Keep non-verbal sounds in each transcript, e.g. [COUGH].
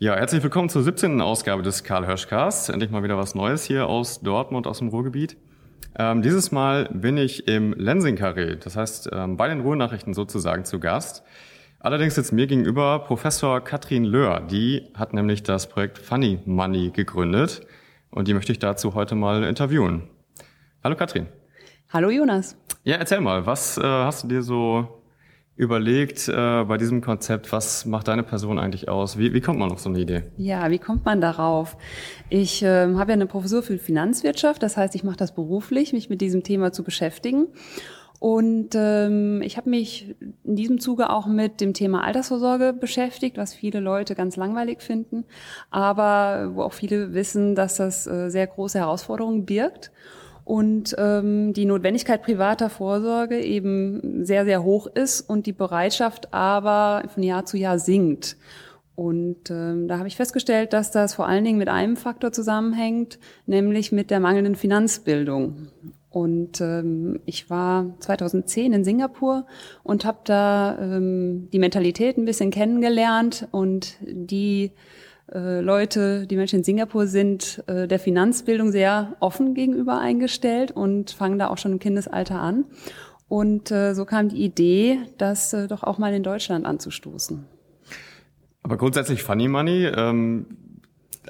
Ja, herzlich willkommen zur 17. Ausgabe des Karl Hirschcast. Endlich mal wieder was Neues hier aus Dortmund, aus dem Ruhrgebiet. Ähm, dieses Mal bin ich im Lensing-Carré, das heißt ähm, bei den Ruhrnachrichten sozusagen zu Gast. Allerdings sitzt mir gegenüber Professor Katrin Löhr. Die hat nämlich das Projekt Funny Money gegründet und die möchte ich dazu heute mal interviewen. Hallo Katrin. Hallo Jonas. Ja, erzähl mal, was äh, hast du dir so überlegt äh, bei diesem Konzept, was macht deine Person eigentlich aus? Wie, wie kommt man auf so eine Idee? Ja, wie kommt man darauf? Ich äh, habe ja eine Professur für Finanzwirtschaft, das heißt, ich mache das beruflich, mich mit diesem Thema zu beschäftigen. Und ähm, ich habe mich in diesem Zuge auch mit dem Thema Altersvorsorge beschäftigt, was viele Leute ganz langweilig finden, aber wo auch viele wissen, dass das äh, sehr große Herausforderungen birgt und ähm, die Notwendigkeit privater Vorsorge eben sehr, sehr hoch ist und die Bereitschaft aber von Jahr zu Jahr sinkt. Und ähm, da habe ich festgestellt, dass das vor allen Dingen mit einem Faktor zusammenhängt, nämlich mit der mangelnden Finanzbildung. Und ähm, ich war 2010 in Singapur und habe da ähm, die Mentalität ein bisschen kennengelernt und die Leute, die Menschen in Singapur sind äh, der Finanzbildung sehr offen gegenüber eingestellt und fangen da auch schon im Kindesalter an. Und äh, so kam die Idee, das äh, doch auch mal in Deutschland anzustoßen. Aber grundsätzlich Funny Money, ähm,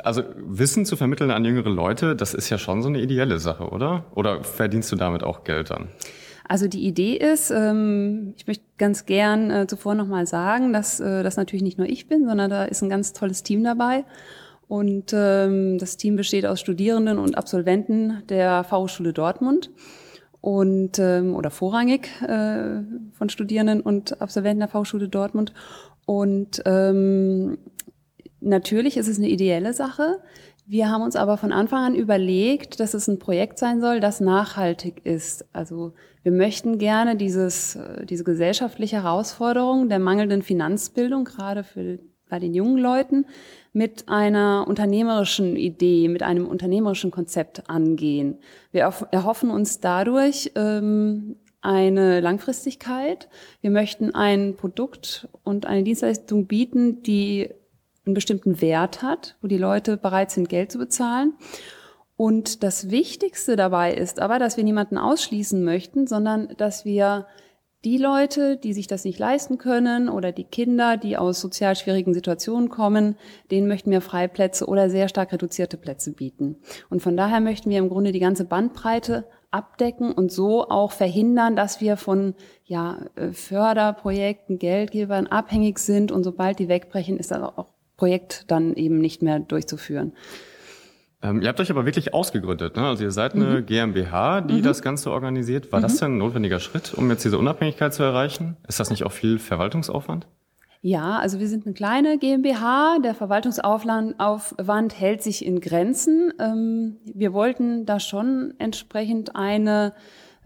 also Wissen zu vermitteln an jüngere Leute, das ist ja schon so eine ideelle Sache, oder? Oder verdienst du damit auch Geld dann? Also die Idee ist, ähm, ich möchte ganz gern äh, zuvor nochmal sagen, dass äh, das natürlich nicht nur ich bin, sondern da ist ein ganz tolles Team dabei. Und ähm, das Team besteht aus Studierenden und Absolventen der Fachhochschule Dortmund und ähm, oder vorrangig äh, von Studierenden und Absolventen der Fachhochschule Dortmund. Und ähm, natürlich ist es eine ideelle Sache. Wir haben uns aber von Anfang an überlegt, dass es ein Projekt sein soll, das nachhaltig ist. Also wir möchten gerne dieses, äh, diese gesellschaftliche Herausforderung der mangelnden Finanzbildung, gerade für, bei den jungen Leuten, mit einer unternehmerischen Idee, mit einem unternehmerischen Konzept angehen. Wir erhoffen uns dadurch ähm, eine Langfristigkeit. Wir möchten ein Produkt und eine Dienstleistung bieten, die einen bestimmten Wert hat, wo die Leute bereit sind, Geld zu bezahlen. Und das Wichtigste dabei ist aber, dass wir niemanden ausschließen möchten, sondern dass wir die Leute, die sich das nicht leisten können oder die Kinder, die aus sozial schwierigen Situationen kommen, denen möchten wir Freiplätze oder sehr stark reduzierte Plätze bieten. Und von daher möchten wir im Grunde die ganze Bandbreite abdecken und so auch verhindern, dass wir von ja, äh, Förderprojekten, Geldgebern abhängig sind und sobald die wegbrechen, ist das auch Projekt dann eben nicht mehr durchzuführen. Ähm, ihr habt euch aber wirklich ausgegründet, ne? Also ihr seid eine mhm. GmbH, die mhm. das Ganze organisiert. War mhm. das denn ein notwendiger Schritt, um jetzt diese Unabhängigkeit zu erreichen? Ist das nicht auch viel Verwaltungsaufwand? Ja, also wir sind eine kleine GmbH. Der Verwaltungsaufwand hält sich in Grenzen. Ähm, wir wollten da schon entsprechend eine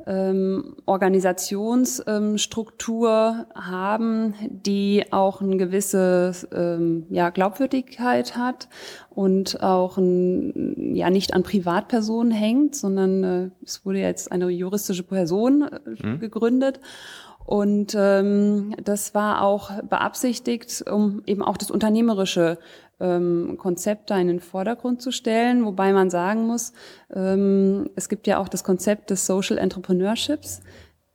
ähm, Organisationsstruktur haben, die auch eine gewisse ähm, ja, Glaubwürdigkeit hat und auch ein, ja nicht an Privatpersonen hängt, sondern äh, es wurde jetzt eine juristische Person äh, mhm. gegründet. Und ähm, das war auch beabsichtigt, um eben auch das Unternehmerische ähm, Konzepte in den Vordergrund zu stellen, wobei man sagen muss, ähm, es gibt ja auch das Konzept des Social Entrepreneurships.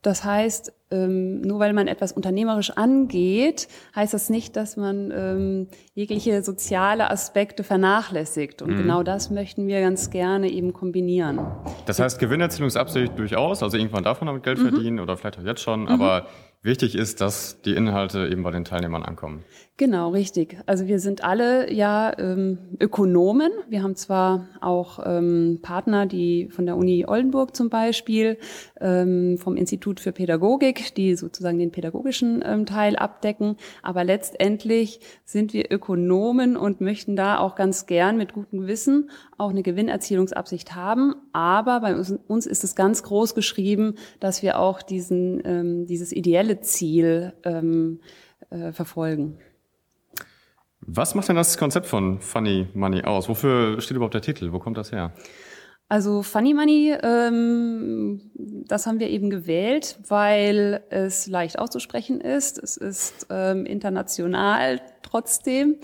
Das heißt, ähm, nur weil man etwas unternehmerisch angeht, heißt das nicht, dass man ähm, jegliche soziale Aspekte vernachlässigt. Und mhm. genau das möchten wir ganz gerne eben kombinieren. Das heißt, Gewinnerzielungsabsicht durchaus, also irgendwann darf man damit Geld mhm. verdienen oder vielleicht auch jetzt schon, mhm. aber wichtig ist, dass die Inhalte eben bei den Teilnehmern ankommen. Genau, richtig. Also wir sind alle ja ähm, Ökonomen. Wir haben zwar auch ähm, Partner, die von der Uni Oldenburg zum Beispiel, ähm, vom Institut für Pädagogik, die sozusagen den pädagogischen ähm, Teil abdecken, aber letztendlich sind wir Ökonomen und möchten da auch ganz gern mit gutem Gewissen auch eine Gewinnerzielungsabsicht haben. Aber bei uns, uns ist es ganz groß geschrieben, dass wir auch diesen, ähm, dieses ideelle Ziel ähm, äh, verfolgen. Was macht denn das Konzept von Funny Money aus? Wofür steht überhaupt der Titel? Wo kommt das her? Also Funny Money, ähm, das haben wir eben gewählt, weil es leicht auszusprechen ist. Es ist ähm, international trotzdem.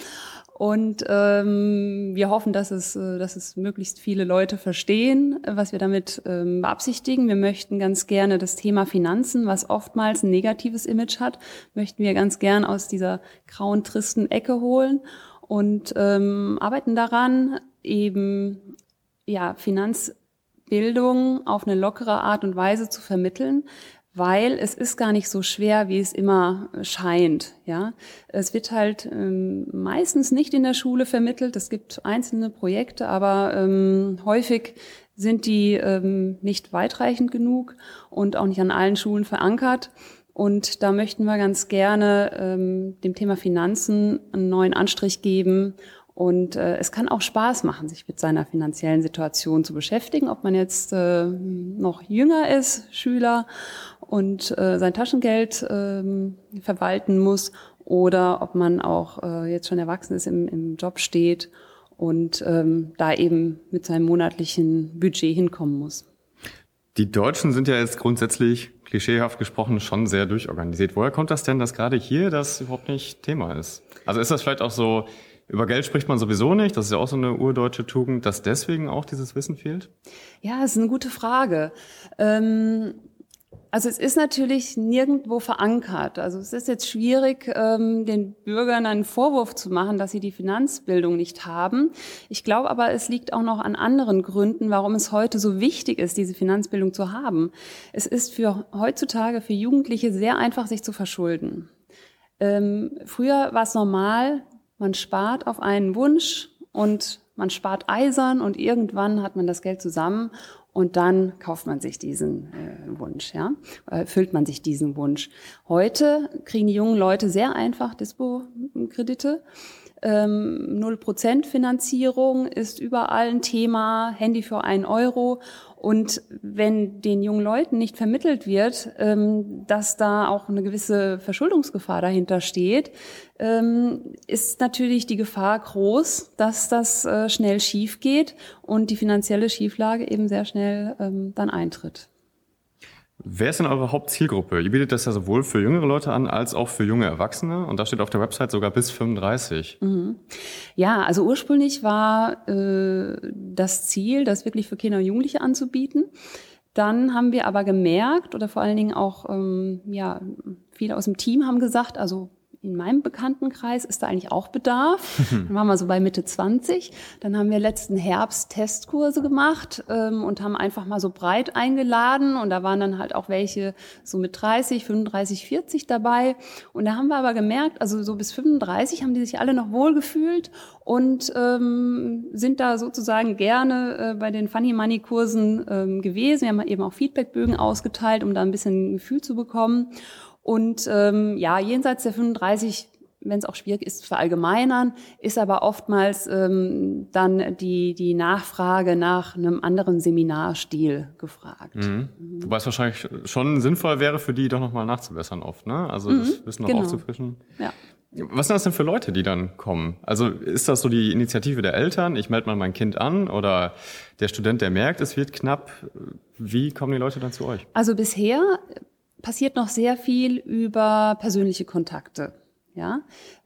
Und ähm, wir hoffen, dass es, äh, dass es möglichst viele Leute verstehen, was wir damit ähm, beabsichtigen. Wir möchten ganz gerne das Thema Finanzen, was oftmals ein negatives Image hat, möchten wir ganz gern aus dieser grauen, tristen Ecke holen und ähm, arbeiten daran, eben ja, Finanzbildung auf eine lockere Art und Weise zu vermitteln, weil es ist gar nicht so schwer, wie es immer scheint. Ja, es wird halt ähm, meistens nicht in der Schule vermittelt. Es gibt einzelne Projekte, aber ähm, häufig sind die ähm, nicht weitreichend genug und auch nicht an allen Schulen verankert. Und da möchten wir ganz gerne ähm, dem Thema Finanzen einen neuen Anstrich geben und äh, es kann auch Spaß machen, sich mit seiner finanziellen Situation zu beschäftigen, ob man jetzt äh, noch jünger ist, Schüler und äh, sein Taschengeld äh, verwalten muss oder ob man auch äh, jetzt schon erwachsen ist, im, im Job steht und ähm, da eben mit seinem monatlichen Budget hinkommen muss. Die Deutschen sind ja jetzt grundsätzlich, klischeehaft gesprochen, schon sehr durchorganisiert. Woher kommt das denn, dass gerade hier das überhaupt nicht Thema ist? Also ist das vielleicht auch so, über Geld spricht man sowieso nicht. Das ist ja auch so eine urdeutsche Tugend, dass deswegen auch dieses Wissen fehlt? Ja, das ist eine gute Frage. Ähm also es ist natürlich nirgendwo verankert. Also es ist jetzt schwierig, ähm, den Bürgern einen Vorwurf zu machen, dass sie die Finanzbildung nicht haben. Ich glaube aber, es liegt auch noch an anderen Gründen, warum es heute so wichtig ist, diese Finanzbildung zu haben. Es ist für heutzutage für Jugendliche sehr einfach, sich zu verschulden. Ähm, früher war es normal, man spart auf einen Wunsch und man spart eisern und irgendwann hat man das Geld zusammen und dann kauft man sich diesen äh, Wunsch, ja, erfüllt man sich diesen Wunsch. Heute kriegen die jungen Leute sehr einfach Dispo-Kredite. Ähm, 0% Finanzierung ist überall ein Thema, Handy für einen Euro. Und wenn den jungen Leuten nicht vermittelt wird, ähm, dass da auch eine gewisse Verschuldungsgefahr dahinter steht, ähm, ist natürlich die Gefahr groß, dass das äh, schnell schief geht und die finanzielle Schieflage eben sehr schnell dann eintritt. Wer ist denn eure Hauptzielgruppe? Ihr bietet das ja sowohl für jüngere Leute an als auch für junge Erwachsene und da steht auf der Website sogar bis 35. Mhm. Ja, also ursprünglich war äh, das Ziel, das wirklich für Kinder und Jugendliche anzubieten. Dann haben wir aber gemerkt oder vor allen Dingen auch ähm, ja viele aus dem Team haben gesagt, also in meinem Bekanntenkreis ist da eigentlich auch Bedarf. [LAUGHS] Dann waren wir so bei Mitte 20. Dann haben wir letzten Herbst Testkurse gemacht ähm, und haben einfach mal so breit eingeladen. Und da waren dann halt auch welche so mit 30, 35, 40 dabei. Und da haben wir aber gemerkt, also so bis 35 haben die sich alle noch wohlgefühlt und ähm, sind da sozusagen gerne äh, bei den Funny Money Kursen ähm, gewesen. Wir haben eben auch Feedbackbögen ausgeteilt, um da ein bisschen ein Gefühl zu bekommen. Und ähm, ja, jenseits der 35 wenn es auch schwierig ist, zu verallgemeinern, ist aber oftmals ähm, dann die, die Nachfrage nach einem anderen Seminarstil gefragt. Mhm. Mhm. Wobei es wahrscheinlich schon sinnvoll wäre, für die doch nochmal nachzubessern oft, ne? Also mhm, das Wissen noch genau. aufzufrischen. Ja. Was sind das denn für Leute, die dann kommen? Also ist das so die Initiative der Eltern? Ich melde mal mein Kind an oder der Student, der merkt, es wird knapp. Wie kommen die Leute dann zu euch? Also bisher passiert noch sehr viel über persönliche Kontakte. Ja,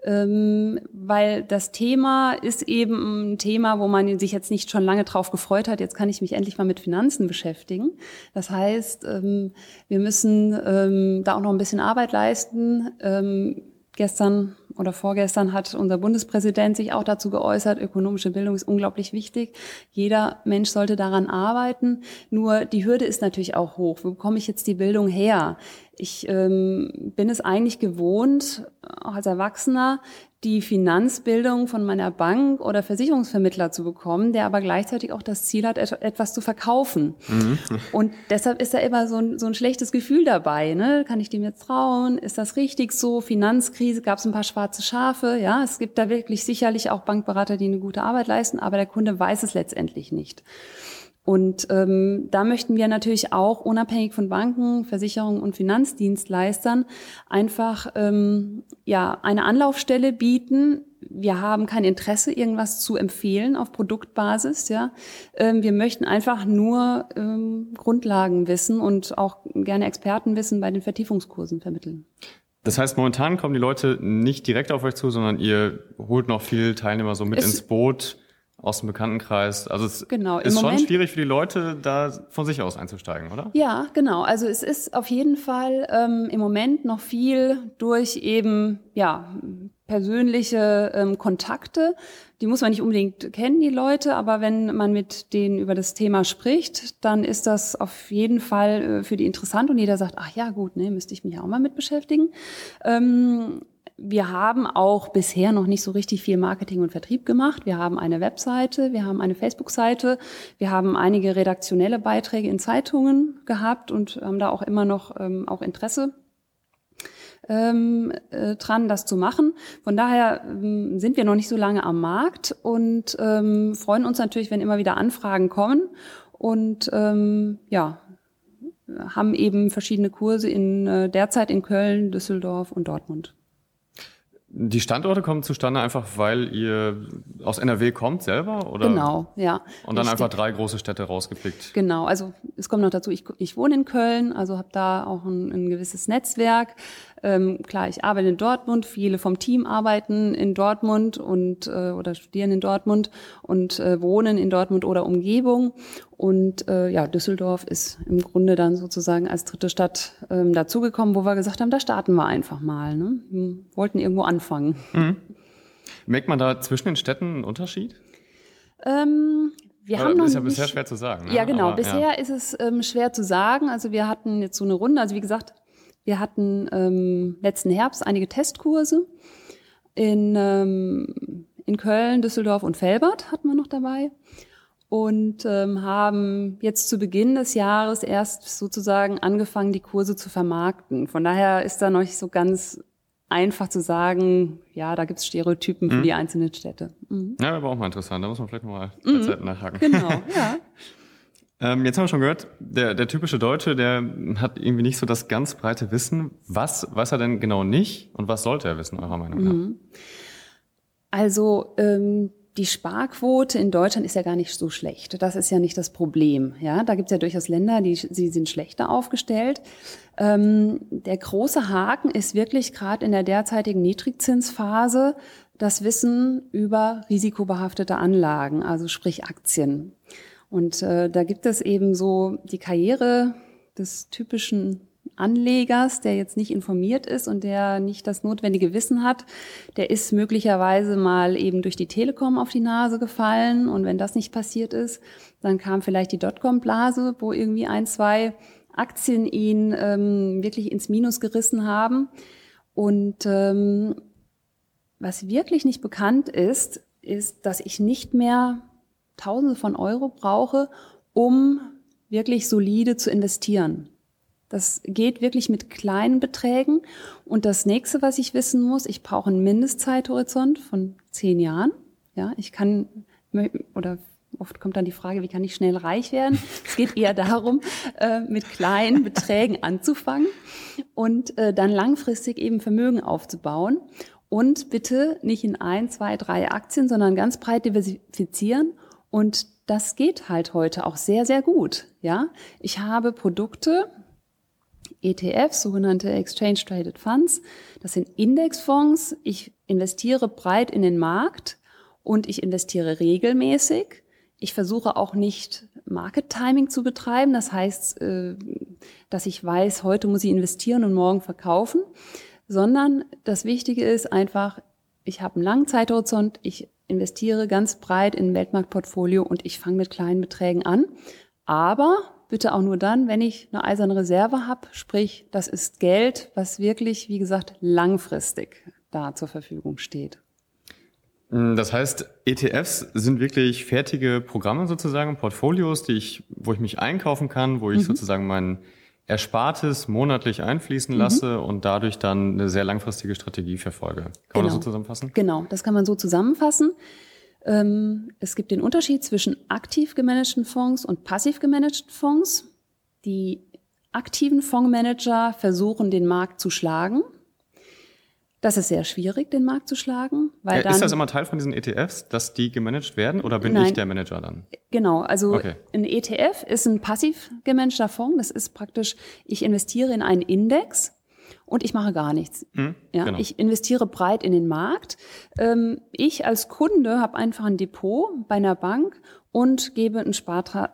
ähm, weil das Thema ist eben ein Thema, wo man sich jetzt nicht schon lange drauf gefreut hat. Jetzt kann ich mich endlich mal mit Finanzen beschäftigen. Das heißt, ähm, wir müssen ähm, da auch noch ein bisschen Arbeit leisten. Ähm, gestern oder vorgestern hat unser Bundespräsident sich auch dazu geäußert, ökonomische Bildung ist unglaublich wichtig. Jeder Mensch sollte daran arbeiten. Nur die Hürde ist natürlich auch hoch. Wo bekomme ich jetzt die Bildung her? Ich ähm, bin es eigentlich gewohnt, auch als Erwachsener, die Finanzbildung von meiner Bank oder Versicherungsvermittler zu bekommen, der aber gleichzeitig auch das Ziel hat, etwas zu verkaufen. Mhm. Und deshalb ist da immer so ein, so ein schlechtes Gefühl dabei. Ne? Kann ich dem jetzt trauen? Ist das richtig so? Finanzkrise, gab es ein paar schwarze Schafe. Ja, es gibt da wirklich sicherlich auch Bankberater, die eine gute Arbeit leisten, aber der Kunde weiß es letztendlich nicht. Und ähm, da möchten wir natürlich auch unabhängig von Banken, Versicherungen und Finanzdienstleistern einfach ähm, ja eine Anlaufstelle bieten. Wir haben kein Interesse, irgendwas zu empfehlen auf Produktbasis. Ja, ähm, wir möchten einfach nur ähm, Grundlagen wissen und auch gerne Expertenwissen bei den Vertiefungskursen vermitteln. Das heißt, momentan kommen die Leute nicht direkt auf euch zu, sondern ihr holt noch viel Teilnehmer so mit es ins Boot aus dem Bekanntenkreis. Also es genau, ist Moment, schon schwierig für die Leute, da von sich aus einzusteigen, oder? Ja, genau. Also es ist auf jeden Fall ähm, im Moment noch viel durch eben ja persönliche ähm, Kontakte. Die muss man nicht unbedingt kennen, die Leute, aber wenn man mit denen über das Thema spricht, dann ist das auf jeden Fall äh, für die interessant und jeder sagt, ach ja, gut, ne, müsste ich mich auch mal mit beschäftigen. Ähm, wir haben auch bisher noch nicht so richtig viel Marketing und Vertrieb gemacht. Wir haben eine Webseite, wir haben eine Facebook-Seite, wir haben einige redaktionelle Beiträge in Zeitungen gehabt und haben da auch immer noch ähm, auch Interesse ähm, äh, dran, das zu machen. Von daher ähm, sind wir noch nicht so lange am Markt und ähm, freuen uns natürlich, wenn immer wieder Anfragen kommen und ähm, ja haben eben verschiedene Kurse in äh, derzeit in Köln, Düsseldorf und Dortmund. Die Standorte kommen zustande einfach, weil ihr aus NRW kommt selber, oder? Genau, ja. Und dann richtig. einfach drei große Städte rausgepickt. Genau, also es kommt noch dazu, ich, ich wohne in Köln, also habe da auch ein, ein gewisses Netzwerk. Ähm, klar, ich arbeite in Dortmund, viele vom Team arbeiten in Dortmund und äh, oder studieren in Dortmund und äh, wohnen in Dortmund oder Umgebung. Und äh, ja, Düsseldorf ist im Grunde dann sozusagen als dritte Stadt ähm, dazugekommen, wo wir gesagt haben, da starten wir einfach mal. Ne? Wir wollten irgendwo anfangen. Mhm. Merkt man da zwischen den Städten einen Unterschied? Ähm, wir haben noch ist ja bisher schwer zu sagen. Ne? Ja, genau. Aber, bisher ja. ist es ähm, schwer zu sagen. Also wir hatten jetzt so eine Runde. Also wie gesagt, wir hatten ähm, letzten Herbst einige Testkurse in, ähm, in Köln, Düsseldorf und Felbert hatten wir noch dabei und ähm, haben jetzt zu Beginn des Jahres erst sozusagen angefangen, die Kurse zu vermarkten. Von daher ist da noch nicht so ganz einfach zu sagen, ja, da gibt's Stereotypen für mhm. die einzelnen Städte. Mhm. Ja, aber auch mal interessant. Da muss man vielleicht nochmal mhm. nachhaken. Genau, [LAUGHS] ja. Ähm, jetzt haben wir schon gehört, der, der typische Deutsche, der hat irgendwie nicht so das ganz breite Wissen. Was weiß er denn genau nicht und was sollte er wissen, eurer Meinung nach? Mhm. Also ähm, die Sparquote in Deutschland ist ja gar nicht so schlecht. Das ist ja nicht das Problem. Ja, da gibt es ja durchaus Länder, die sie sind schlechter aufgestellt. Ähm, der große Haken ist wirklich gerade in der derzeitigen Niedrigzinsphase das Wissen über risikobehaftete Anlagen, also sprich Aktien. Und äh, da gibt es eben so die Karriere des typischen Anlegers, der jetzt nicht informiert ist und der nicht das notwendige Wissen hat, der ist möglicherweise mal eben durch die Telekom auf die Nase gefallen. Und wenn das nicht passiert ist, dann kam vielleicht die Dotcom-Blase, wo irgendwie ein, zwei Aktien ihn ähm, wirklich ins Minus gerissen haben. Und ähm, was wirklich nicht bekannt ist, ist, dass ich nicht mehr Tausende von Euro brauche, um wirklich solide zu investieren. Das geht wirklich mit kleinen Beträgen. Und das nächste, was ich wissen muss, ich brauche einen Mindestzeithorizont von zehn Jahren. Ja, ich kann, oder oft kommt dann die Frage, wie kann ich schnell reich werden? Es geht eher darum, äh, mit kleinen Beträgen anzufangen und äh, dann langfristig eben Vermögen aufzubauen. Und bitte nicht in ein, zwei, drei Aktien, sondern ganz breit diversifizieren und das geht halt heute auch sehr, sehr gut. Ja, ich habe Produkte, ETFs, sogenannte Exchange Traded Funds. Das sind Indexfonds. Ich investiere breit in den Markt und ich investiere regelmäßig. Ich versuche auch nicht Market Timing zu betreiben. Das heißt, äh, dass ich weiß, heute muss ich investieren und morgen verkaufen, sondern das Wichtige ist einfach, ich habe einen langen Zeithorizont, ich investiere ganz breit in ein Weltmarktportfolio und ich fange mit kleinen Beträgen an. Aber bitte auch nur dann, wenn ich eine eiserne Reserve habe, sprich, das ist Geld, was wirklich, wie gesagt, langfristig da zur Verfügung steht. Das heißt, ETFs sind wirklich fertige Programme sozusagen, Portfolios, die ich, wo ich mich einkaufen kann, wo ich mhm. sozusagen mein Erspartes monatlich einfließen mhm. lasse und dadurch dann eine sehr langfristige Strategie verfolge. Kann genau. man das so zusammenfassen? Genau, das kann man so zusammenfassen. Ähm, es gibt den Unterschied zwischen aktiv gemanagten Fonds und passiv gemanagten Fonds. Die aktiven Fondsmanager versuchen, den Markt zu schlagen. Das ist sehr schwierig, den Markt zu schlagen. Weil dann, ist das immer Teil von diesen ETFs, dass die gemanagt werden oder bin nein, ich der Manager dann? Genau, also okay. ein ETF ist ein passiv gemanagter Fonds. Das ist praktisch, ich investiere in einen Index und ich mache gar nichts. Hm, ja, genau. Ich investiere breit in den Markt. Ähm, ich als Kunde habe einfach ein Depot bei einer Bank und gebe einen Spartra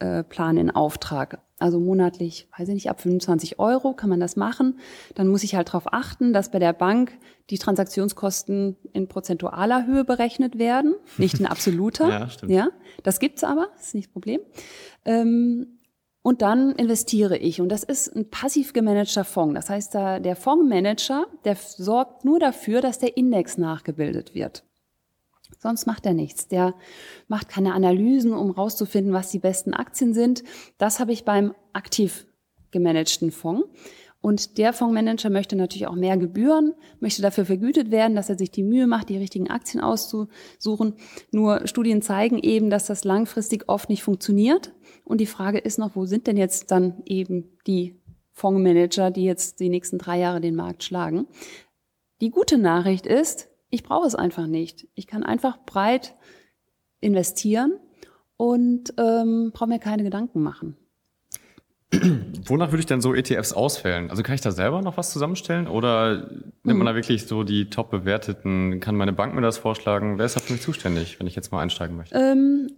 Sparplan in Auftrag. Also monatlich, weiß ich nicht, ab 25 Euro kann man das machen. Dann muss ich halt darauf achten, dass bei der Bank die Transaktionskosten in prozentualer Höhe berechnet werden, nicht in absoluter. [LAUGHS] ja, stimmt. Ja, das gibt's aber, das ist nicht das Problem. Ähm, und dann investiere ich. Und das ist ein passiv gemanagter Fonds. Das heißt, der Fondsmanager, der sorgt nur dafür, dass der Index nachgebildet wird. Sonst macht er nichts. Der macht keine Analysen, um rauszufinden, was die besten Aktien sind. Das habe ich beim aktiv gemanagten Fonds. Und der Fondsmanager möchte natürlich auch mehr Gebühren, möchte dafür vergütet werden, dass er sich die Mühe macht, die richtigen Aktien auszusuchen. Nur Studien zeigen eben, dass das langfristig oft nicht funktioniert. Und die Frage ist noch, wo sind denn jetzt dann eben die Fondsmanager, die jetzt die nächsten drei Jahre den Markt schlagen? Die gute Nachricht ist, ich brauche es einfach nicht. Ich kann einfach breit investieren und ähm, brauche mir keine Gedanken machen. Wonach würde ich denn so ETFs auswählen? Also kann ich da selber noch was zusammenstellen oder nimmt man hm. da wirklich so die top bewerteten? Kann meine Bank mir das vorschlagen? Wer ist da für mich zuständig, wenn ich jetzt mal einsteigen möchte? Ähm,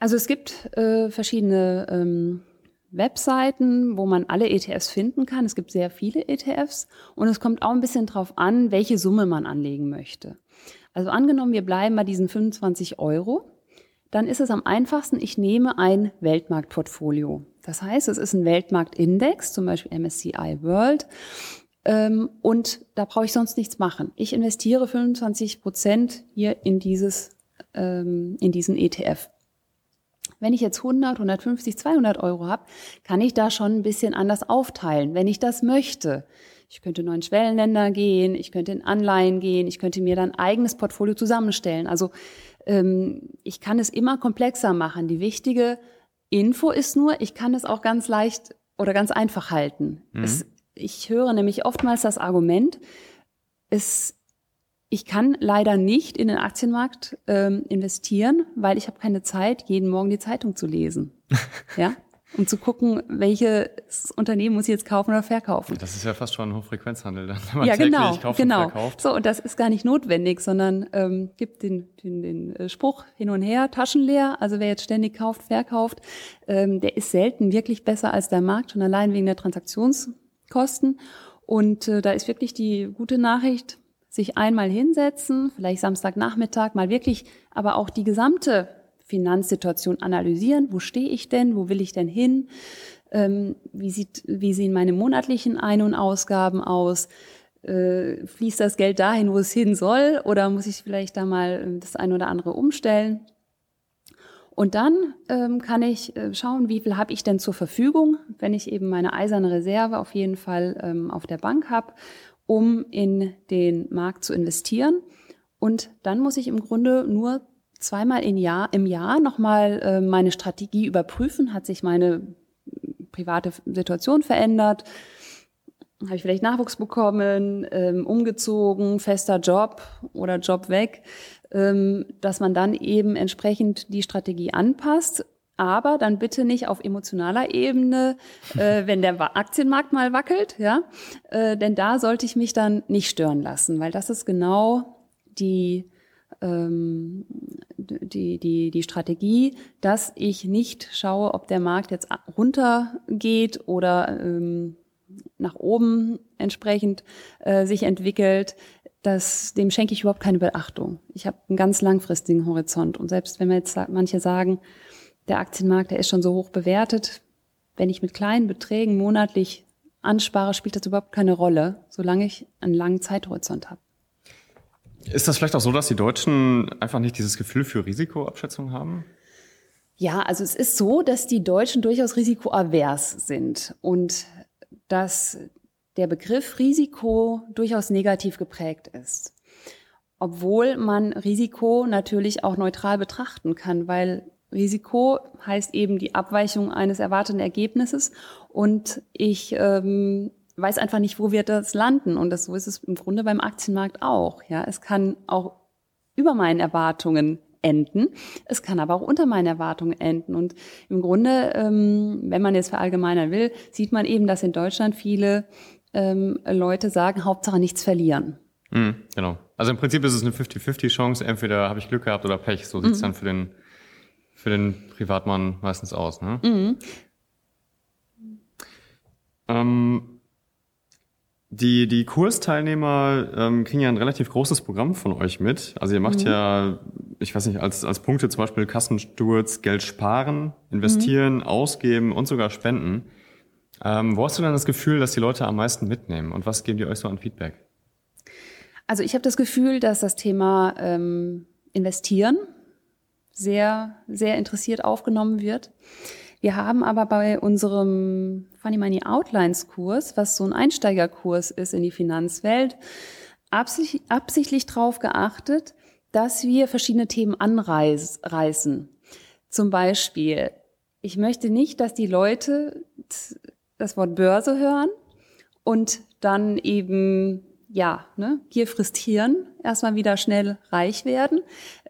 also es gibt äh, verschiedene ähm, Webseiten, wo man alle ETFs finden kann. Es gibt sehr viele ETFs und es kommt auch ein bisschen drauf an, welche Summe man anlegen möchte. Also angenommen, wir bleiben bei diesen 25 Euro, dann ist es am einfachsten, ich nehme ein Weltmarktportfolio. Das heißt, es ist ein Weltmarktindex, zum Beispiel MSCI World. Ähm, und da brauche ich sonst nichts machen. Ich investiere 25 Prozent hier in dieses, ähm, in diesen ETF. Wenn ich jetzt 100, 150, 200 Euro habe, kann ich da schon ein bisschen anders aufteilen, wenn ich das möchte. Ich könnte in neuen Schwellenländer gehen, ich könnte in Anleihen gehen, ich könnte mir dann eigenes Portfolio zusammenstellen. Also ähm, ich kann es immer komplexer machen. Die wichtige Info ist nur, ich kann es auch ganz leicht oder ganz einfach halten. Mhm. Es, ich höre nämlich oftmals das Argument, es ich kann leider nicht in den Aktienmarkt ähm, investieren, weil ich habe keine Zeit, jeden Morgen die Zeitung zu lesen. [LAUGHS] ja, um zu gucken, welches Unternehmen muss ich jetzt kaufen oder verkaufen. Das ist ja fast schon ein Hochfrequenzhandel, dann, wenn man ja, genau, kauft genau. und verkauft. So, und das ist gar nicht notwendig, sondern ähm, gibt den, den, den äh, Spruch hin und her, taschenleer. Also wer jetzt ständig kauft, verkauft, ähm, der ist selten wirklich besser als der Markt, schon allein wegen der Transaktionskosten. Und äh, da ist wirklich die gute Nachricht, sich einmal hinsetzen, vielleicht Samstagnachmittag, mal wirklich, aber auch die gesamte Finanzsituation analysieren. Wo stehe ich denn? Wo will ich denn hin? Ähm, wie, sieht, wie sehen meine monatlichen Ein- und Ausgaben aus? Äh, fließt das Geld dahin, wo es hin soll? Oder muss ich vielleicht da mal ähm, das ein oder andere umstellen? Und dann ähm, kann ich äh, schauen, wie viel habe ich denn zur Verfügung, wenn ich eben meine eiserne Reserve auf jeden Fall ähm, auf der Bank habe um in den Markt zu investieren. Und dann muss ich im Grunde nur zweimal im Jahr, im Jahr nochmal äh, meine Strategie überprüfen. Hat sich meine private Situation verändert? Habe ich vielleicht Nachwuchs bekommen, ähm, umgezogen, fester Job oder Job weg? Ähm, dass man dann eben entsprechend die Strategie anpasst aber dann bitte nicht auf emotionaler Ebene, äh, [LAUGHS] wenn der Aktienmarkt mal wackelt, ja, äh, denn da sollte ich mich dann nicht stören lassen, weil das ist genau die ähm, die, die, die Strategie, dass ich nicht schaue, ob der Markt jetzt runtergeht oder ähm, nach oben entsprechend äh, sich entwickelt, das, dem schenke ich überhaupt keine Beachtung. Ich habe einen ganz langfristigen Horizont. Und selbst wenn wir jetzt manche sagen, der Aktienmarkt, der ist schon so hoch bewertet. Wenn ich mit kleinen Beträgen monatlich anspare, spielt das überhaupt keine Rolle, solange ich einen langen Zeithorizont habe. Ist das vielleicht auch so, dass die Deutschen einfach nicht dieses Gefühl für Risikoabschätzung haben? Ja, also es ist so, dass die Deutschen durchaus risikoavers sind und dass der Begriff Risiko durchaus negativ geprägt ist. obwohl man Risiko natürlich auch neutral betrachten kann, weil Risiko heißt eben die Abweichung eines erwarteten Ergebnisses und ich ähm, weiß einfach nicht, wo wird das landen und das so ist es im Grunde beim Aktienmarkt auch. Ja, es kann auch über meinen Erwartungen enden. Es kann aber auch unter meinen Erwartungen enden. Und im Grunde, ähm, wenn man jetzt verallgemeinern will, sieht man eben, dass in Deutschland viele ähm, Leute sagen, Hauptsache nichts verlieren. Mhm, genau. Also im Prinzip ist es eine 50-50-Chance. Entweder habe ich Glück gehabt oder Pech. So sieht's mhm. dann für den, für den Privatmann meistens aus. Ne? Mhm. Ähm, die, die Kursteilnehmer ähm, kriegen ja ein relativ großes Programm von euch mit. Also ihr macht mhm. ja, ich weiß nicht, als, als Punkte zum Beispiel Kassensturz, Geld sparen, investieren, mhm. ausgeben und sogar spenden. Ähm, wo hast du dann das Gefühl, dass die Leute am meisten mitnehmen und was geben die euch so an Feedback? Also ich habe das Gefühl, dass das Thema ähm, Investieren sehr, sehr interessiert aufgenommen wird. Wir haben aber bei unserem Funny Money Outlines Kurs, was so ein Einsteigerkurs ist in die Finanzwelt, absichtlich, absichtlich darauf geachtet, dass wir verschiedene Themen anreißen. Zum Beispiel, ich möchte nicht, dass die Leute das Wort Börse hören und dann eben ja, ne, Gier frisst Hirn, erstmal wieder schnell reich werden,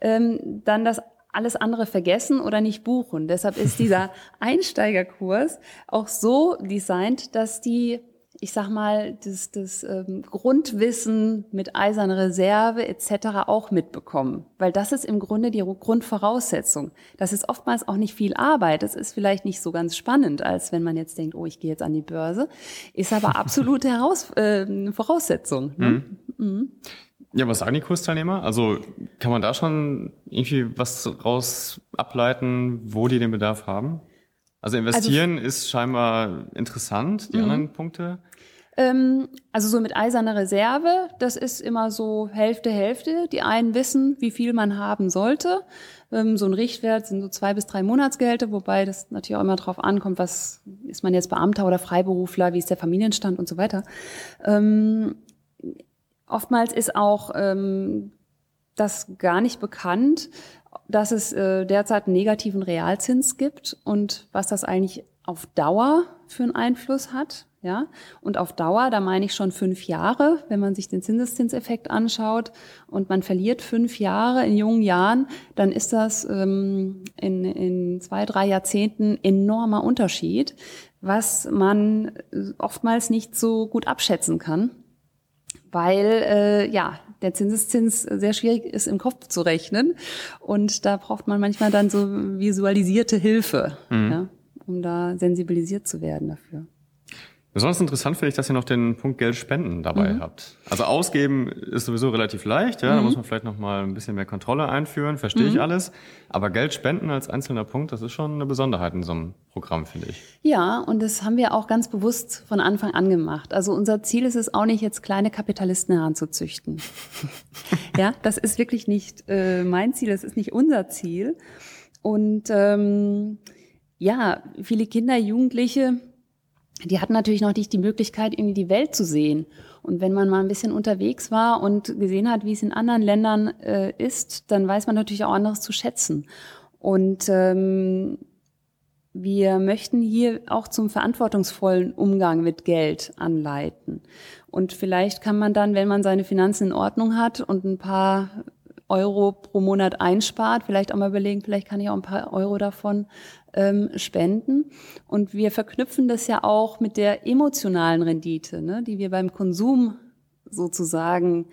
ähm, dann das alles andere vergessen oder nicht buchen. Deshalb ist dieser [LAUGHS] Einsteigerkurs auch so designt, dass die, ich sag mal, das, das ähm, Grundwissen mit eiserner Reserve etc. auch mitbekommen. Weil das ist im Grunde die Grundvoraussetzung. Das ist oftmals auch nicht viel Arbeit. Das ist vielleicht nicht so ganz spannend, als wenn man jetzt denkt, oh, ich gehe jetzt an die Börse. Ist aber absolute [LAUGHS] Heraus äh, Voraussetzung. Ne? Mhm. Mhm. Ja, was sagen die Kursteilnehmer? Also kann man da schon irgendwie was raus ableiten, wo die den Bedarf haben? Also investieren also, ist scheinbar interessant, die mhm. anderen Punkte. Ähm, also so mit eiserner Reserve, das ist immer so Hälfte, Hälfte. Die einen wissen, wie viel man haben sollte. Ähm, so ein Richtwert sind so zwei bis drei Monatsgehälter, wobei das natürlich auch immer darauf ankommt, was ist man jetzt Beamter oder Freiberufler, wie ist der Familienstand und so weiter. Ähm, Oftmals ist auch ähm, das gar nicht bekannt, dass es äh, derzeit einen negativen Realzins gibt und was das eigentlich auf Dauer für einen Einfluss hat. Ja, und auf Dauer, da meine ich schon fünf Jahre, wenn man sich den Zinseszinseffekt anschaut und man verliert fünf Jahre in jungen Jahren, dann ist das ähm, in, in zwei, drei Jahrzehnten enormer Unterschied, was man oftmals nicht so gut abschätzen kann weil äh, ja der Zinseszins sehr schwierig ist im Kopf zu rechnen und da braucht man manchmal dann so visualisierte Hilfe, mhm. ja, um da sensibilisiert zu werden dafür. Besonders interessant finde ich, dass ihr noch den Punkt Geld spenden dabei mhm. habt. Also ausgeben ist sowieso relativ leicht, ja, mhm. da muss man vielleicht noch mal ein bisschen mehr Kontrolle einführen, verstehe mhm. ich alles. Aber Geld spenden als einzelner Punkt, das ist schon eine Besonderheit in so einem Programm, finde ich. Ja, und das haben wir auch ganz bewusst von Anfang an gemacht. Also unser Ziel ist es auch nicht, jetzt kleine Kapitalisten heranzuzüchten. [LAUGHS] ja, das ist wirklich nicht äh, mein Ziel, das ist nicht unser Ziel. Und ähm, ja, viele Kinder, Jugendliche, die hatten natürlich noch nicht die Möglichkeit, irgendwie die Welt zu sehen. Und wenn man mal ein bisschen unterwegs war und gesehen hat, wie es in anderen Ländern äh, ist, dann weiß man natürlich auch anderes zu schätzen. Und ähm, wir möchten hier auch zum verantwortungsvollen Umgang mit Geld anleiten. Und vielleicht kann man dann, wenn man seine Finanzen in Ordnung hat und ein paar Euro pro Monat einspart, vielleicht auch mal überlegen, vielleicht kann ich auch ein paar Euro davon ähm, spenden. Und wir verknüpfen das ja auch mit der emotionalen Rendite, ne, die wir beim Konsum sozusagen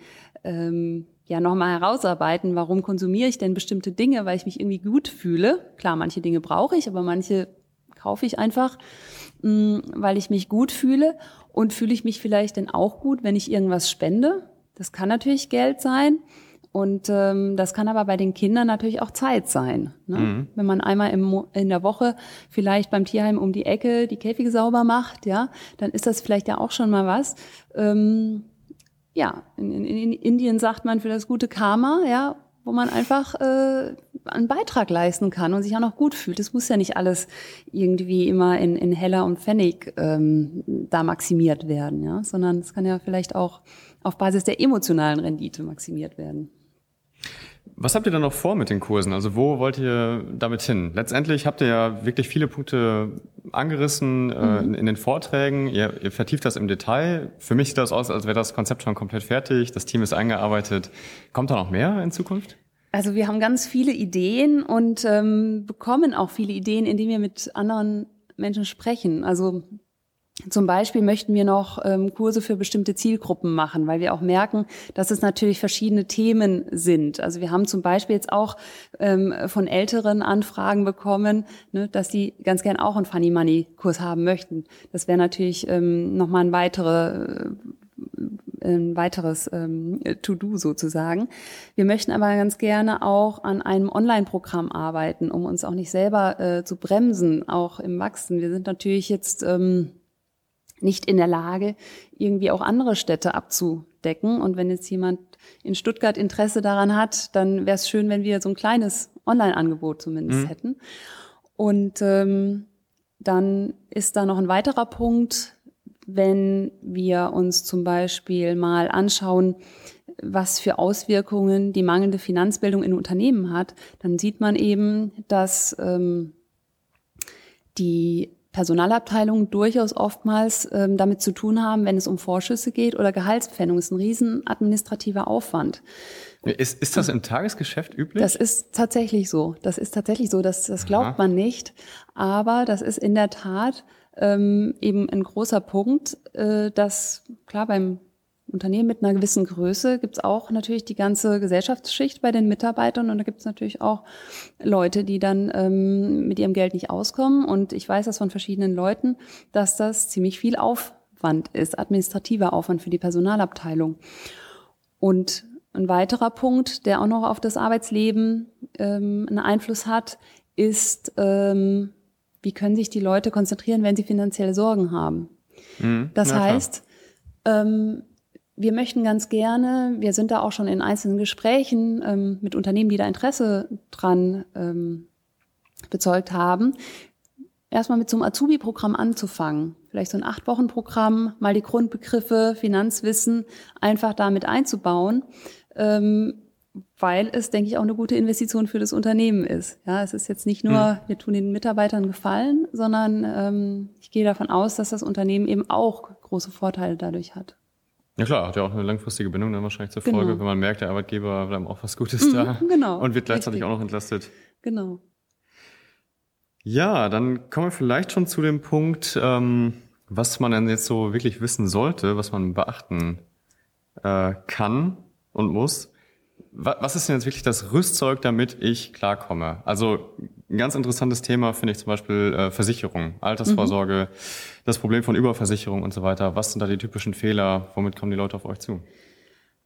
ähm, ja nochmal herausarbeiten, warum konsumiere ich denn bestimmte Dinge, weil ich mich irgendwie gut fühle. Klar, manche Dinge brauche ich, aber manche kaufe ich einfach, mh, mm, weil ich mich gut fühle. Und fühle ich mich vielleicht denn auch gut, wenn ich irgendwas spende? Das kann natürlich Geld sein. Und ähm, das kann aber bei den Kindern natürlich auch Zeit sein. Ne? Mhm. Wenn man einmal im, in der Woche vielleicht beim Tierheim um die Ecke die Käfige sauber macht, ja, dann ist das vielleicht ja auch schon mal was. Ähm, ja, in, in, in Indien sagt man für das gute Karma, ja, wo man einfach äh, einen Beitrag leisten kann und sich auch noch gut fühlt. Es muss ja nicht alles irgendwie immer in, in Heller und Pfennig ähm, da maximiert werden, ja, sondern es kann ja vielleicht auch auf Basis der emotionalen Rendite maximiert werden. Was habt ihr dann noch vor mit den Kursen? Also wo wollt ihr damit hin? Letztendlich habt ihr ja wirklich viele Punkte angerissen äh, mhm. in, in, den Vorträgen. Ihr, ihr, vertieft das im Detail. Für mich sieht das aus, als wäre das Konzept schon komplett fertig. Das Team ist eingearbeitet. Kommt da noch mehr in Zukunft? Also wir haben ganz viele Ideen und ähm, bekommen auch viele Ideen, indem wir mit anderen Menschen sprechen. Also zum Beispiel möchten wir noch ähm, Kurse für bestimmte Zielgruppen machen, weil wir auch merken, dass es natürlich verschiedene Themen sind. Also wir haben zum Beispiel jetzt auch ähm, von Älteren Anfragen bekommen, ne, dass die ganz gern auch einen Funny Money Kurs haben möchten. Das wäre natürlich ähm, nochmal ein weitere äh, ein weiteres ähm, To-Do sozusagen. Wir möchten aber ganz gerne auch an einem Online-Programm arbeiten, um uns auch nicht selber äh, zu bremsen, auch im Wachsen. Wir sind natürlich jetzt ähm, nicht in der Lage, irgendwie auch andere Städte abzudecken. Und wenn jetzt jemand in Stuttgart Interesse daran hat, dann wäre es schön, wenn wir so ein kleines Online-Angebot zumindest mhm. hätten. Und ähm, dann ist da noch ein weiterer Punkt, wenn wir uns zum Beispiel mal anschauen, was für Auswirkungen die mangelnde Finanzbildung in Unternehmen hat, dann sieht man eben, dass ähm, die Personalabteilungen durchaus oftmals ähm, damit zu tun haben, wenn es um Vorschüsse geht oder Gehaltspfändung. Das ist ein riesen administrativer Aufwand. Ist, ist das im Tagesgeschäft üblich? Das ist tatsächlich so. Das ist tatsächlich so. Das, das glaubt Aha. man nicht. Aber das ist in der Tat ähm, eben ein großer Punkt, äh, dass klar beim Unternehmen mit einer gewissen Größe gibt es auch natürlich die ganze Gesellschaftsschicht bei den Mitarbeitern und da gibt es natürlich auch Leute, die dann ähm, mit ihrem Geld nicht auskommen. Und ich weiß das von verschiedenen Leuten, dass das ziemlich viel Aufwand ist, administrativer Aufwand für die Personalabteilung. Und ein weiterer Punkt, der auch noch auf das Arbeitsleben ähm, einen Einfluss hat, ist, ähm, wie können sich die Leute konzentrieren, wenn sie finanzielle Sorgen haben. Mhm, das heißt, ähm, wir möchten ganz gerne, wir sind da auch schon in einzelnen Gesprächen ähm, mit Unternehmen, die da Interesse dran ähm, bezeugt haben, erstmal mit so einem Azubi-Programm anzufangen. Vielleicht so ein Acht-Wochen-Programm, mal die Grundbegriffe, Finanzwissen einfach damit einzubauen, ähm, weil es, denke ich, auch eine gute Investition für das Unternehmen ist. Ja, es ist jetzt nicht nur, hm. wir tun den Mitarbeitern Gefallen, sondern ähm, ich gehe davon aus, dass das Unternehmen eben auch große Vorteile dadurch hat. Ja klar, hat ja auch eine langfristige Bindung dann wahrscheinlich zur Folge, genau. wenn man merkt, der Arbeitgeber hat auch was Gutes mhm, da genau, und wird gleichzeitig richtig. auch noch entlastet. Genau. Ja, dann kommen wir vielleicht schon zu dem Punkt, ähm, was man dann jetzt so wirklich wissen sollte, was man beachten äh, kann und muss was ist denn jetzt wirklich das Rüstzeug, damit ich klarkomme? Also ein ganz interessantes Thema finde ich zum Beispiel äh, Versicherung, Altersvorsorge, mhm. das Problem von Überversicherung und so weiter. Was sind da die typischen Fehler? Womit kommen die Leute auf euch zu?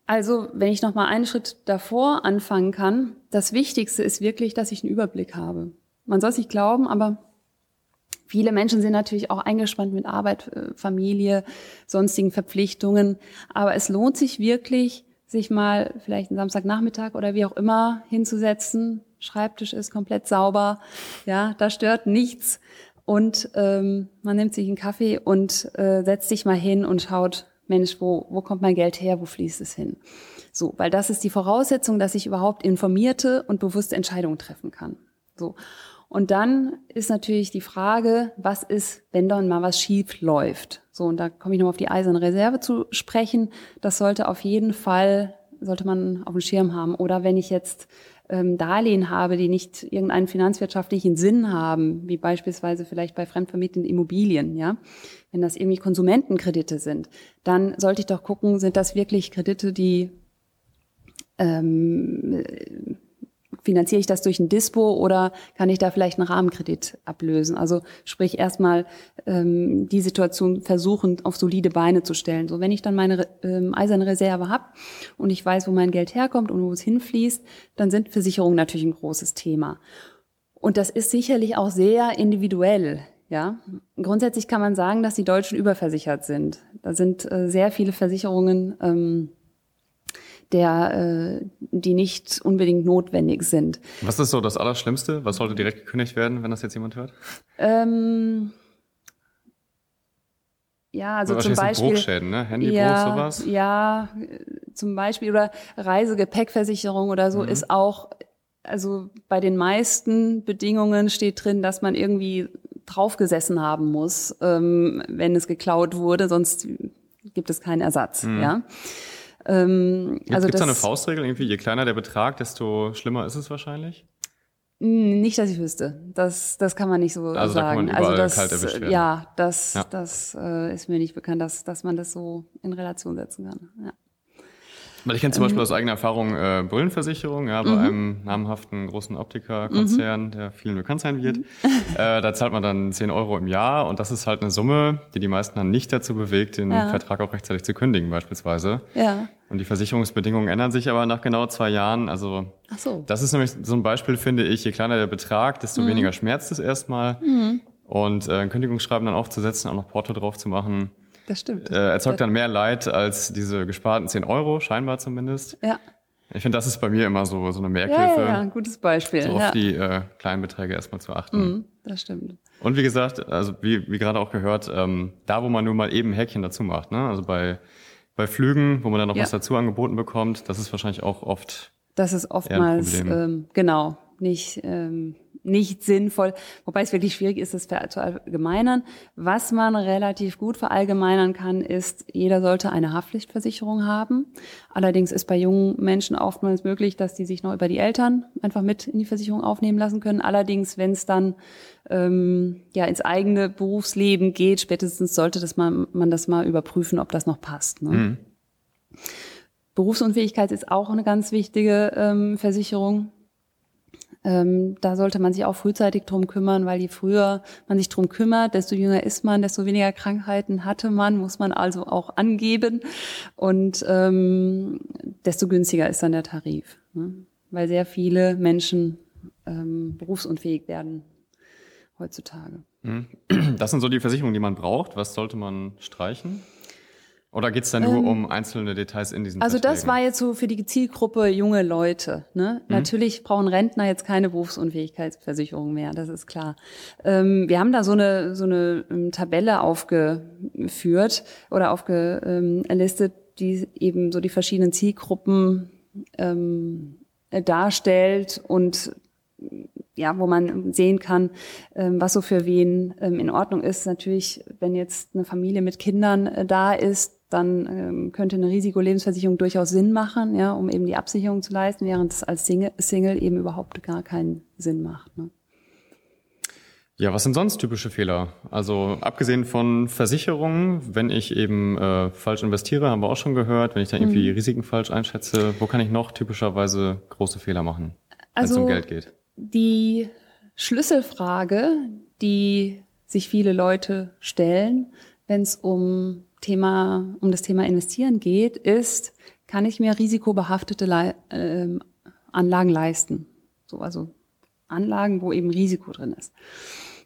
Also, wenn ich noch mal einen Schritt davor anfangen kann, das Wichtigste ist wirklich, dass ich einen Überblick habe. Man soll es nicht glauben, aber viele Menschen sind natürlich auch eingespannt mit Arbeit, äh, Familie, sonstigen Verpflichtungen. Aber es lohnt sich wirklich, sich mal vielleicht einen Samstagnachmittag oder wie auch immer hinzusetzen. Schreibtisch ist komplett sauber, ja, da stört nichts. Und ähm, man nimmt sich einen Kaffee und äh, setzt sich mal hin und schaut, Mensch, wo, wo kommt mein Geld her, wo fließt es hin? So, weil das ist die Voraussetzung, dass ich überhaupt informierte und bewusste Entscheidungen treffen kann. So. Und dann ist natürlich die Frage, was ist, wenn dann mal was schief läuft? So, und da komme ich noch auf die eiserne Reserve zu sprechen. Das sollte auf jeden Fall, sollte man auf dem Schirm haben. Oder wenn ich jetzt ähm, Darlehen habe, die nicht irgendeinen finanzwirtschaftlichen Sinn haben, wie beispielsweise vielleicht bei fremdvermietenden Immobilien, ja, wenn das irgendwie Konsumentenkredite sind, dann sollte ich doch gucken, sind das wirklich Kredite, die ähm, finanziere ich das durch ein Dispo oder kann ich da vielleicht einen Rahmenkredit ablösen? Also sprich erstmal ähm, die Situation versuchen, auf solide Beine zu stellen. So, wenn ich dann meine ähm, eiserne Reserve habe und ich weiß, wo mein Geld herkommt und wo es hinfließt, dann sind Versicherungen natürlich ein großes Thema. Und das ist sicherlich auch sehr individuell. Ja, grundsätzlich kann man sagen, dass die Deutschen überversichert sind. Da sind äh, sehr viele Versicherungen ähm, der, äh, die nicht unbedingt notwendig sind. Was ist so das Allerschlimmste? Was sollte direkt gekündigt werden, wenn das jetzt jemand hört? Ähm, ja, also zum Beispiel. Bruchschäden, ne? Handybruch, ja, sowas. Ja, äh, zum Beispiel oder Reisegepäckversicherung oder so Mhm. ist auch, also bei den meisten Bedingungen steht drin, dass man irgendwie draufgesessen haben muss, ähm, wenn es geklaut wurde, sonst gibt es keinen Ersatz. Ja. Ähm, Gibt also es da eine Faustregel? Irgendwie, je kleiner der Betrag, desto schlimmer ist es wahrscheinlich? Hm, Nicht, dass ich wüsste. Das, das kann man nicht so Also sagen. also das, ja, das, Ja. das äh, ist mir nicht bekannt, dass, dass man das so in Relation setzen kann. Ja. Weil ich kenne zum Beispiel aus eigener Erfahrung äh, Brillenversicherung, ja, bei Mhm. einem namhaften großen Optikerkonzern, der vielen bekannt sein wird. Mhm. [LAUGHS] Äh, da zahlt man dann 10 Euro im Jahr und das ist halt eine Summe, die die meisten dann nicht dazu bewegt, den Ja. Vertrag auch rechtzeitig zu kündigen beispielsweise. Ja. Und die Versicherungsbedingungen ändern sich aber nach genau zwei Jahren. Also Ach so. das ist nämlich so ein Beispiel, finde ich, je kleiner der Betrag, desto weniger schmerzt es erstmal. Und äh, ein Kündigungsschreiben dann aufzusetzen, auch noch Porto drauf zu machen, Das stimmt. äh, erzeugt dann mehr Leid als diese gesparten 10 Euro, scheinbar zumindest. ja. Ich finde, das ist bei mir immer so, so eine Ja, Merkhilfe, ja, ja, ein gutes Beispiel. so ja. auf die äh, kleinen Beträge erstmal zu achten. Mhm, das stimmt. Und wie gesagt, also wie, wie gerade auch gehört, ähm, da wo man nur mal eben Häkchen dazu macht, ne? also bei, bei Flügen, wo man dann noch Ja. was dazu angeboten bekommt, das ist wahrscheinlich auch oft Das ist oftmals, ähm, genau, nicht, ähm, nicht sinnvoll. Wobei es wirklich schwierig ist, das ver- zu allgemeinern. Was man relativ gut verallgemeinern kann, ist, jeder sollte eine Haftpflichtversicherung haben. Allerdings ist bei jungen Menschen oftmals möglich, dass die sich noch über die Eltern einfach mit in die Versicherung aufnehmen lassen können. Allerdings, wenn es dann ähm, ja ins eigene Berufsleben geht, spätestens sollte das mal, man das mal überprüfen, ob das noch passt. Ne? Berufsunfähigkeit ist auch eine ganz wichtige ähm, Versicherung. Ähm, da sollte man sich auch frühzeitig drum kümmern, weil je früher man sich drum kümmert, desto jünger ist man, desto weniger Krankheiten hatte man, muss man also auch angeben und ähm, desto günstiger ist dann der Tarif, ne? weil sehr viele Menschen ähm, berufsunfähig werden heutzutage. [CLEARS THROAT] Das sind so die Versicherungen, die man braucht. Was sollte man streichen? Oder geht's da nur um einzelne Details in diesen Ähm, Also das Verträgen? war jetzt so für die Zielgruppe junge Leute. Ne? Natürlich brauchen Rentner jetzt keine Berufsunfähigkeitsversicherung mehr, das ist klar. Ähm, wir haben da so eine, so eine ähm, Tabelle aufgeführt oder aufgelistet, die eben so die verschiedenen Zielgruppen ähm, äh, darstellt und ja, wo man sehen kann, ähm, was so für wen ähm, in Ordnung ist. Natürlich, wenn jetzt eine Familie mit Kindern äh, da ist, dann ähm, könnte eine Risikolebensversicherung durchaus Sinn machen, ja, um eben die Absicherung zu leisten, während es als Single, Single eben überhaupt gar keinen Sinn macht. Ne? Ja, was sind sonst typische Fehler? Also abgesehen von Versicherungen, wenn ich eben äh, falsch investiere, haben wir auch schon gehört, wenn ich da irgendwie Mhm. Risiken falsch einschätze, wo kann ich noch typischerweise große Fehler machen, wenn es Also- um Geld geht? Die Schlüsselfrage, die sich viele Leute stellen, wenn es um Thema, um das Thema Investieren geht, ist, kann ich mir risikobehaftete Lei- ähm, Anlagen leisten? So, also Anlagen, wo eben Risiko drin ist.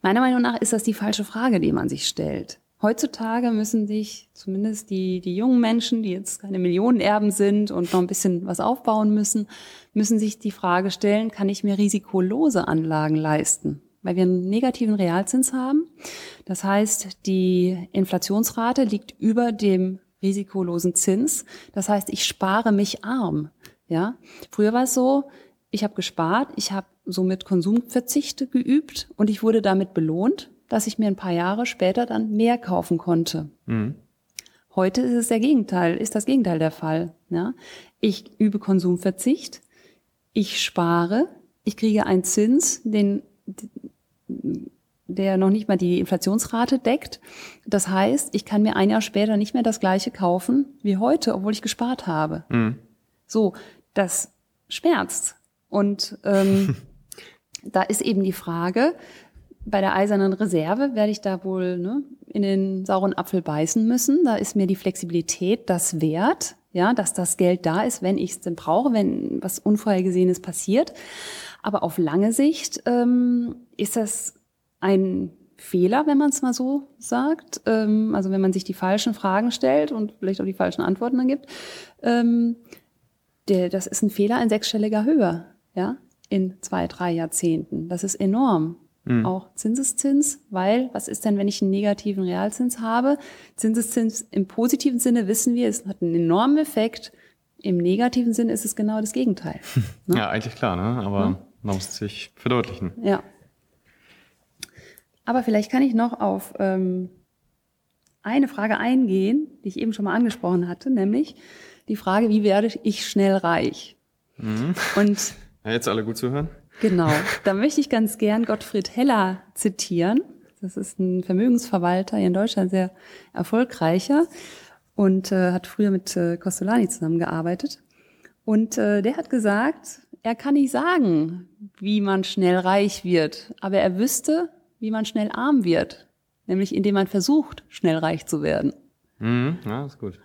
Meiner Meinung nach ist das die falsche Frage, die man sich stellt. Heutzutage müssen sich zumindest die, die jungen Menschen, die jetzt keine Millionenerben sind und noch ein bisschen was aufbauen müssen, müssen sich die Frage stellen, kann ich mir risikolose Anlagen leisten? Weil wir einen negativen Realzins haben. Das heißt, die Inflationsrate liegt über dem risikolosen Zins. Das heißt, ich spare mich arm. Ja, früher war es so, ich habe gespart, ich habe somit Konsumverzichte geübt und ich wurde damit belohnt, dass ich mir ein paar Jahre später dann mehr kaufen konnte. Heute ist es der Gegenteil, ist das Gegenteil der Fall. Ja? Ich übe Konsumverzicht, ich spare, ich kriege einen Zins, den, der noch nicht mal die Inflationsrate deckt. Das heißt, ich kann mir ein Jahr später nicht mehr das gleiche kaufen wie heute, obwohl ich gespart habe. So, das schmerzt. Und ähm, [LAUGHS] da ist eben die Frage, bei der eisernen Reserve werde ich da wohl ne, in den sauren Apfel beißen müssen. Da ist mir die Flexibilität das wert, ja, dass das Geld da ist, wenn ich es denn brauche, wenn was Unvorhergesehenes passiert. Aber auf lange Sicht ähm, ist das ein Fehler, wenn man es mal so sagt. Ähm, also wenn man sich die falschen Fragen stellt und vielleicht auch die falschen Antworten dann gibt. Ähm, der, das ist ein Fehler in sechsstelliger Höhe, ja, in zwei, drei Jahrzehnten. Das ist enorm. mhm. auch Zinseszins, weil was ist denn, wenn ich einen negativen Realzins habe? Zinseszins im positiven Sinne wissen wir, es hat einen enormen Effekt. Im negativen Sinne ist es genau das Gegenteil. [LAUGHS] Ne? Ja, eigentlich klar, ne? aber ja. Muss es sich verdeutlichen. Ja. Aber vielleicht kann ich noch auf ähm, eine Frage eingehen, die ich eben schon mal angesprochen hatte, nämlich die Frage, wie werde ich schnell reich? Mhm. Und [LAUGHS] ja, jetzt alle gut zuhören. Genau, [LAUGHS] da möchte ich ganz gern Gottfried Heller zitieren. Das ist ein Vermögensverwalter hier in Deutschland, sehr erfolgreicher und äh, hat früher mit äh, Costolani zusammengearbeitet. Und äh, der hat gesagt, er kann nicht sagen, wie man schnell reich wird, aber er wüsste, wie man schnell arm wird, nämlich indem man versucht, schnell reich zu werden. Mhm, ja, ist gut.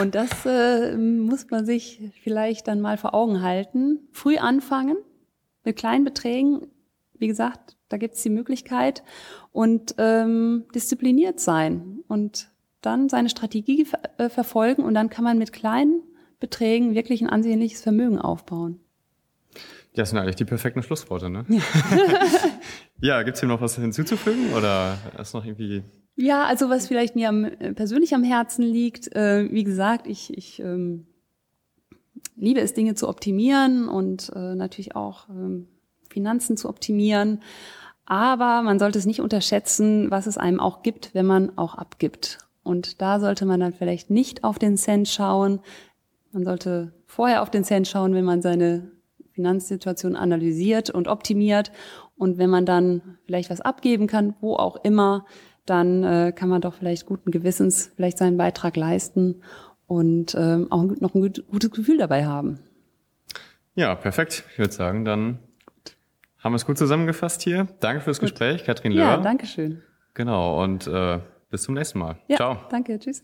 Und das äh, muss man sich vielleicht dann mal vor Augen halten. Früh anfangen mit kleinen Beträgen. Wie gesagt, da gibt es die Möglichkeit. Und ähm, diszipliniert sein und dann seine Strategie ver äh, verfolgen und dann kann man mit kleinen Beträgen wirklich ein ansehnliches Vermögen aufbauen. Ja, das sind eigentlich die perfekten Schlussworte, ne? Ja, [LAUGHS] ja gibt's hier noch was hinzuzufügen oder ist noch irgendwie ja, also was vielleicht mir am, äh, persönlich am Herzen liegt, äh, wie gesagt, ich, ich ähm, liebe es, Dinge zu optimieren und äh, natürlich auch ähm, Finanzen zu optimieren. Aber man sollte es nicht unterschätzen, was es einem auch gibt, wenn man auch abgibt. Und da sollte man dann vielleicht nicht auf den Cent schauen. Man sollte vorher auf den Cent schauen, wenn man seine Finanzsituation analysiert und optimiert. Und wenn man dann vielleicht was abgeben kann, wo auch immer, dann äh, kann man doch vielleicht guten Gewissens vielleicht seinen Beitrag leisten und ähm, auch noch ein gutes Gefühl dabei haben. Ja, perfekt. Ich würde sagen, dann haben wir es gut zusammengefasst hier. Danke fürs gut. Gespräch, Katrin Löhr. Ja, danke schön. Genau, und äh, bis zum nächsten Mal. Ja, Ciao. Danke, tschüss.